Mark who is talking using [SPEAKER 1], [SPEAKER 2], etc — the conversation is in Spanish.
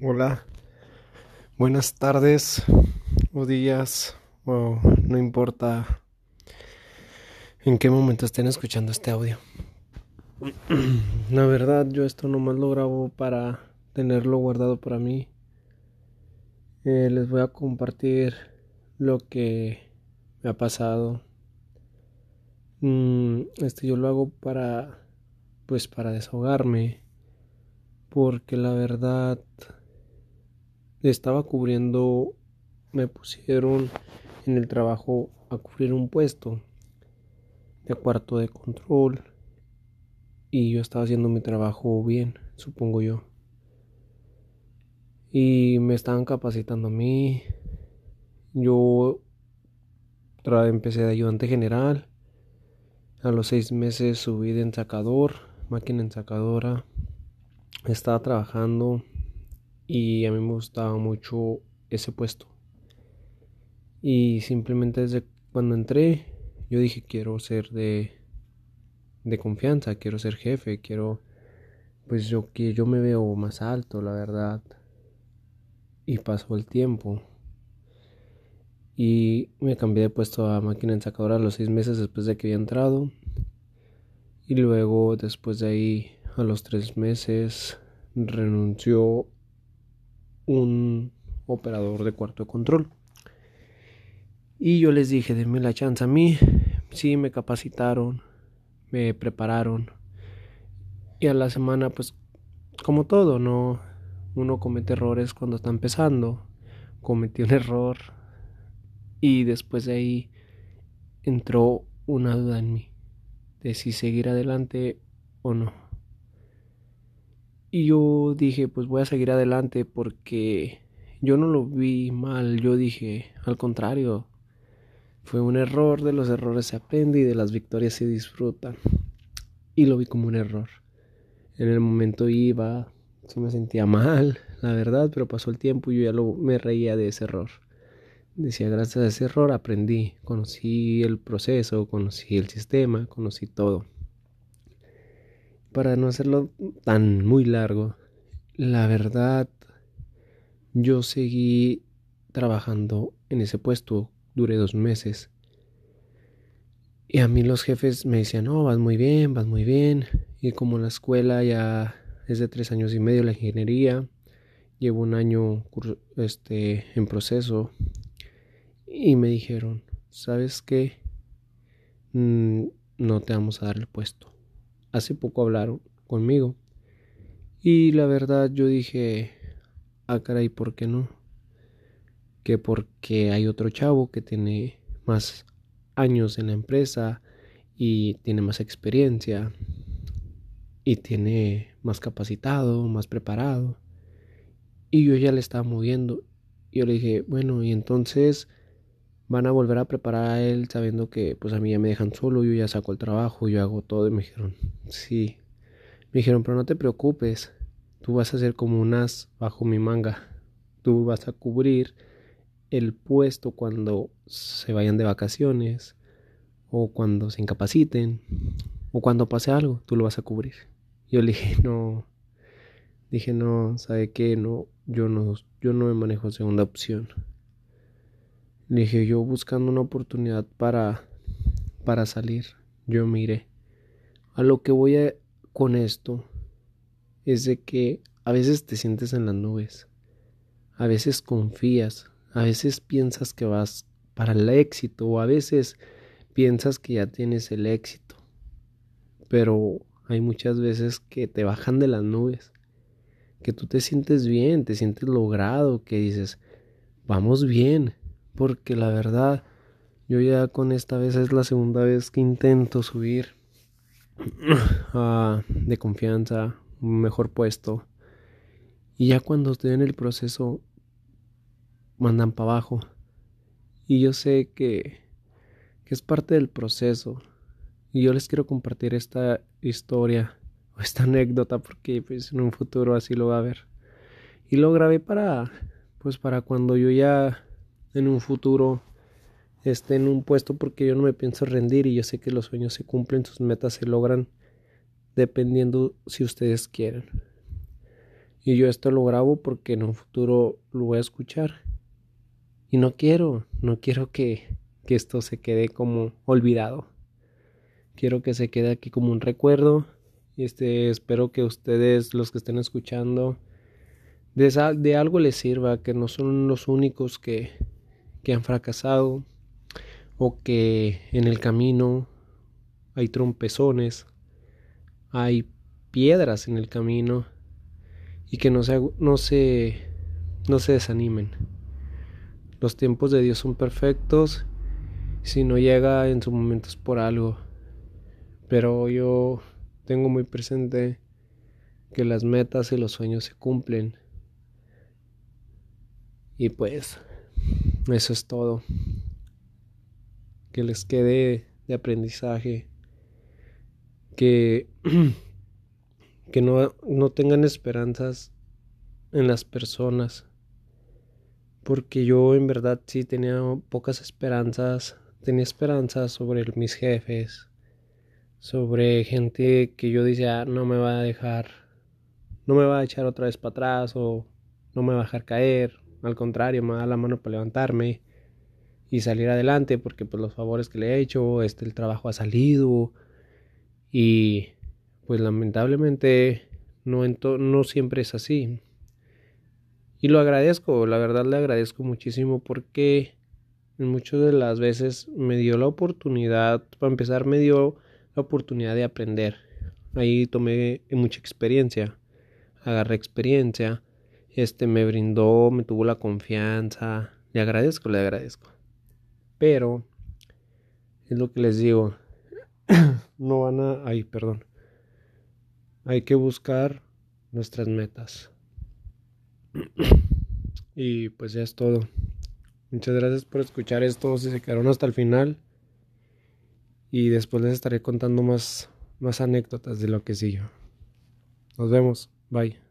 [SPEAKER 1] Hola, buenas tardes o días o no importa en qué momento estén escuchando este audio. La verdad yo esto nomás lo grabo para tenerlo guardado para mí. Eh, les voy a compartir lo que me ha pasado. Mm, este yo lo hago para pues para desahogarme porque la verdad estaba cubriendo, me pusieron en el trabajo a cubrir un puesto de cuarto de control y yo estaba haciendo mi trabajo bien, supongo yo. Y me estaban capacitando a mí. Yo empecé de ayudante general. A los seis meses subí de ensacador, máquina ensacadora estaba trabajando y a mí me gustaba mucho ese puesto. Y simplemente desde cuando entré, yo dije quiero ser de, de confianza, quiero ser jefe, quiero, pues yo que yo me veo más alto, la verdad. Y pasó el tiempo. Y me cambié de puesto a máquina ensacadora los seis meses después de que había entrado. Y luego, después de ahí, a los tres meses renunció un operador de cuarto de control. Y yo les dije, denme la chance a mí. Sí, me capacitaron, me prepararon. Y a la semana, pues, como todo, ¿no? Uno comete errores cuando está empezando. Cometí un error. Y después de ahí entró una duda en mí. De si seguir adelante o no. Y yo dije, pues voy a seguir adelante porque yo no lo vi mal, yo dije, al contrario, fue un error, de los errores se aprende y de las victorias se disfruta. Y lo vi como un error. En el momento iba, se me sentía mal, la verdad, pero pasó el tiempo y yo ya lo, me reía de ese error. Decía, gracias a ese error aprendí, conocí el proceso, conocí el sistema, conocí todo para no hacerlo tan muy largo, la verdad, yo seguí trabajando en ese puesto, duré dos meses. Y a mí los jefes me decían, no, vas muy bien, vas muy bien. Y como la escuela ya es de tres años y medio, la ingeniería, llevo un año este, en proceso. Y me dijeron, ¿sabes qué? Mm, no te vamos a dar el puesto hace poco hablaron conmigo. Y la verdad yo dije, ah caray, ¿por qué no? Que porque hay otro chavo que tiene más años en la empresa y tiene más experiencia y tiene más capacitado, más preparado. Y yo ya le estaba moviendo. Y yo le dije, bueno, y entonces van a volver a preparar a él sabiendo que pues a mí ya me dejan solo, yo ya saco el trabajo, yo hago todo y me dijeron, sí. Me dijeron, pero no te preocupes, tú vas a ser como un as bajo mi manga, tú vas a cubrir el puesto cuando se vayan de vacaciones o cuando se incapaciten o cuando pase algo, tú lo vas a cubrir. Yo le dije, no, dije, no, ¿sabe qué? No, yo no, yo no me manejo segunda opción. Dije yo buscando una oportunidad para, para salir. Yo miré. A lo que voy a, con esto es de que a veces te sientes en las nubes. A veces confías. A veces piensas que vas para el éxito. O a veces piensas que ya tienes el éxito. Pero hay muchas veces que te bajan de las nubes. Que tú te sientes bien, te sientes logrado, que dices, vamos bien porque la verdad yo ya con esta vez es la segunda vez que intento subir de confianza, un mejor puesto. Y ya cuando estoy en el proceso, mandan para abajo. Y yo sé que, que es parte del proceso. Y yo les quiero compartir esta historia o esta anécdota porque pues, en un futuro así lo va a ver. Y lo grabé para, pues para cuando yo ya en un futuro esté en un puesto porque yo no me pienso rendir y yo sé que los sueños se cumplen, sus metas se logran dependiendo si ustedes quieren. Y yo esto lo grabo porque en un futuro lo voy a escuchar. Y no quiero, no quiero que, que esto se quede como olvidado. Quiero que se quede aquí como un recuerdo. Y este, espero que ustedes, los que estén escuchando, de, de algo les sirva, que no son los únicos que, que han fracasado o que en el camino hay trompezones, hay piedras en el camino y que no se, no se, no se desanimen. Los tiempos de Dios son perfectos, si no llega en su momento es por algo, pero yo tengo muy presente que las metas y los sueños se cumplen. Y pues, eso es todo. Que les quede de aprendizaje que, que no, no tengan esperanzas en las personas. Porque yo en verdad sí tenía pocas esperanzas. Tenía esperanzas sobre mis jefes. Sobre gente que yo decía ah, no me va a dejar. No me va a echar otra vez para atrás o no me va a dejar caer. Al contrario, me da la mano para levantarme y salir adelante porque pues los favores que le he hecho, este el trabajo ha salido y pues lamentablemente no, no siempre es así. Y lo agradezco, la verdad le agradezco muchísimo porque muchas de las veces me dio la oportunidad, para empezar me dio la oportunidad de aprender. Ahí tomé mucha experiencia, agarré experiencia, este me brindó, me tuvo la confianza, le agradezco, le agradezco. Pero es lo que les digo, no van a... Ay, perdón. Hay que buscar nuestras metas. y pues ya es todo. Muchas gracias por escuchar esto. Si se quedaron hasta el final. Y después les estaré contando más, más anécdotas de lo que sigue. Nos vemos. Bye.